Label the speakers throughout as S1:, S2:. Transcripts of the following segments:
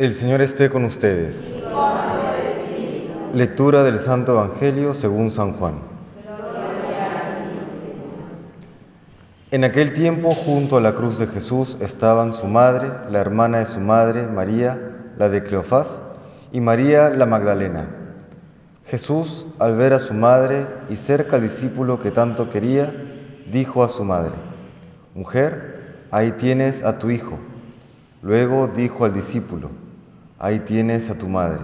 S1: El Señor esté con ustedes. Lectura del Santo Evangelio según San Juan. En aquel tiempo, junto a la cruz de Jesús, estaban su madre, la hermana de su madre, María, la de Cleofás, y María la Magdalena. Jesús, al ver a su madre y cerca al discípulo que tanto quería, dijo a su madre, Mujer, ahí tienes a tu hijo. Luego dijo al discípulo, ahí tienes a tu madre.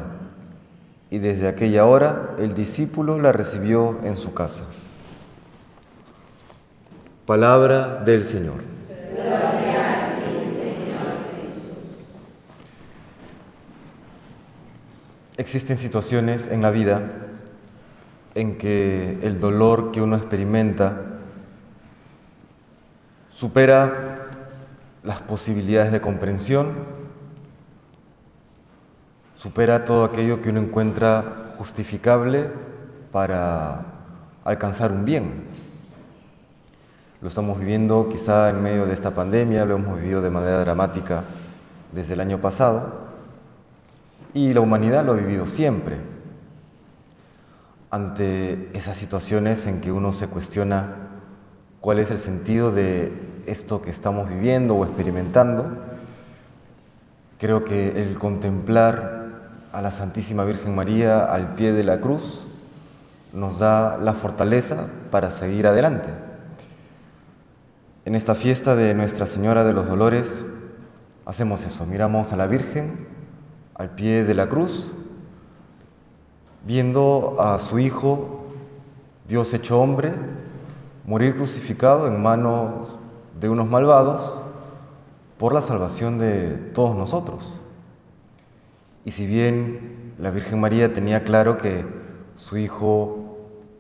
S1: Y desde aquella hora el discípulo la recibió en su casa. Palabra del Señor. Existen situaciones en la vida en que el dolor que uno experimenta supera las posibilidades de comprensión, supera todo aquello que uno encuentra justificable para alcanzar un bien. Lo estamos viviendo quizá en medio de esta pandemia, lo hemos vivido de manera dramática desde el año pasado y la humanidad lo ha vivido siempre. Ante esas situaciones en que uno se cuestiona cuál es el sentido de esto que estamos viviendo o experimentando, creo que el contemplar a la Santísima Virgen María al pie de la cruz nos da la fortaleza para seguir adelante. En esta fiesta de Nuestra Señora de los Dolores hacemos eso, miramos a la Virgen al pie de la cruz, viendo a su Hijo, Dios hecho hombre, morir crucificado en manos de unos malvados por la salvación de todos nosotros. Y si bien la Virgen María tenía claro que su Hijo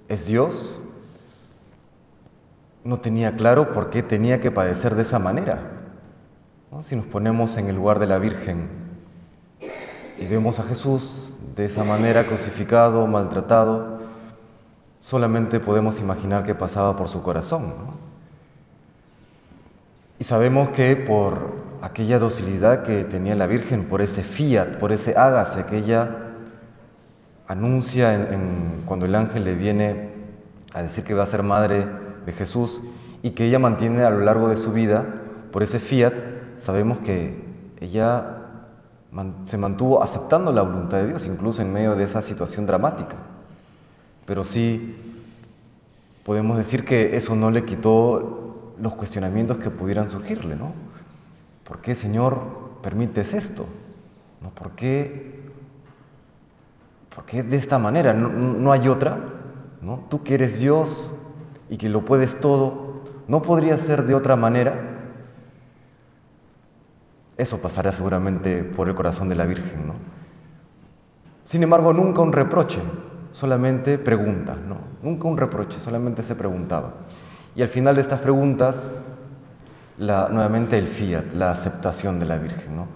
S1: es Dios, no tenía claro por qué tenía que padecer de esa manera. Si nos ponemos en el lugar de la Virgen y vemos a Jesús de esa manera crucificado, maltratado, solamente podemos imaginar qué pasaba por su corazón. Y sabemos que por aquella docilidad que tenía la Virgen, por ese fiat, por ese hágase que ella anuncia cuando el ángel le viene a decir que va a ser madre de Jesús y que ella mantiene a lo largo de su vida, por ese fiat, sabemos que ella se mantuvo aceptando la voluntad de Dios, incluso en medio de esa situación dramática. Pero sí podemos decir que eso no le quitó los cuestionamientos que pudieran surgirle, ¿no? ¿Por qué, Señor, permites esto? ¿No? ¿Por, qué, ¿Por qué de esta manera? No, hay otra. ¿no? Tú que eres Dios y que lo puedes todo, ¿no podría ser de otra manera? Eso pasará seguramente por el corazón de la Virgen, ¿no? Sin embargo, nunca un reproche, solamente preguntas, ¿no? Nunca un reproche, solamente se preguntaba. Y al final de estas preguntas, la, nuevamente el fiat, la aceptación de la Virgen, ¿no?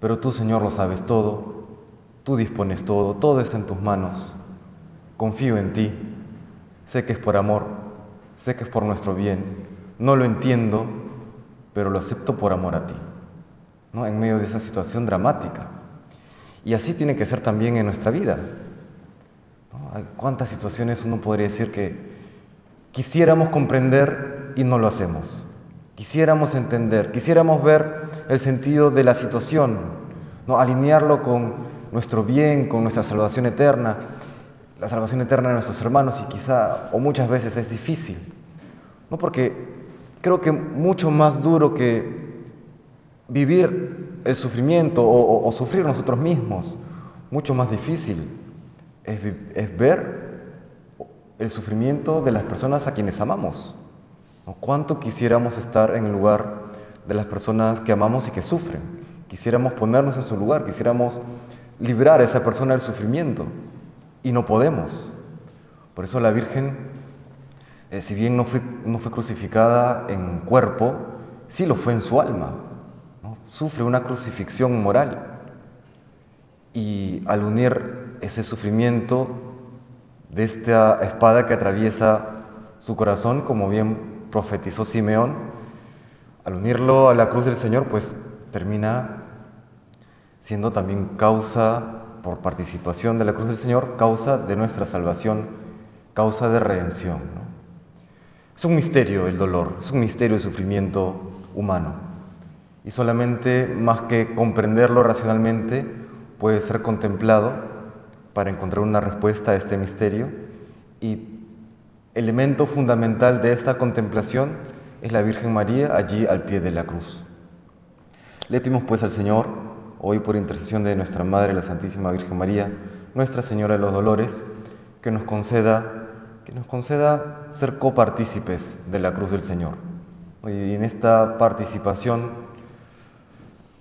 S1: Pero tú, Señor, lo sabes todo, tú dispones todo, todo está en tus manos, confío en ti, sé que es por amor, sé que es por nuestro bien, no lo entiendo, pero lo acepto por amor a ti, ¿no? En medio de esa situación dramática. Y así tiene que ser también en nuestra vida. ¿Cuántas situaciones uno podría decir que quisiéramos comprender y no lo hacemos? Quisiéramos entender, quisiéramos ver el sentido de la situación, ¿no? alinearlo con nuestro bien, con nuestra salvación eterna, la salvación eterna de nuestros hermanos y quizá o muchas veces es difícil. No porque creo que mucho más duro que vivir el sufrimiento o, o sufrir nosotros mismos, mucho más difícil es, ver el sufrimiento de las personas a quienes amamos. ¿Cuánto quisiéramos estar en el lugar de las personas que amamos y que sufren? Quisiéramos ponernos en su lugar, quisiéramos librar a esa persona del sufrimiento y no podemos. Por eso la Virgen, eh, si bien no fue, no fue crucificada en cuerpo, sí lo fue en su alma. Sufre una crucifixión moral. Y al unir ese sufrimiento de esta espada que atraviesa su corazón, como bien profetizó Simeón, al unirlo a la cruz del Señor, pues termina siendo también causa, por participación de la cruz del Señor, causa de nuestra salvación, causa de redención. Es un misterio el dolor, es un misterio el sufrimiento humano. Y solamente más que comprenderlo racionalmente, puede ser contemplado para encontrar una respuesta a este misterio. Y elemento fundamental de esta contemplación es la Virgen María allí al pie de la cruz. Le pedimos pues al Señor, hoy por intercesión de nuestra Madre, la Santísima Virgen María, Nuestra Señora de los Dolores, que nos conceda, que nos conceda ser copartícipes de la cruz del Señor. Y en esta participación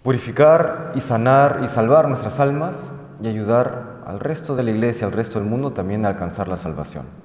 S1: purificar y sanar y salvar nuestras almas y ayudar al resto de la iglesia, al resto del mundo también a alcanzar la salvación.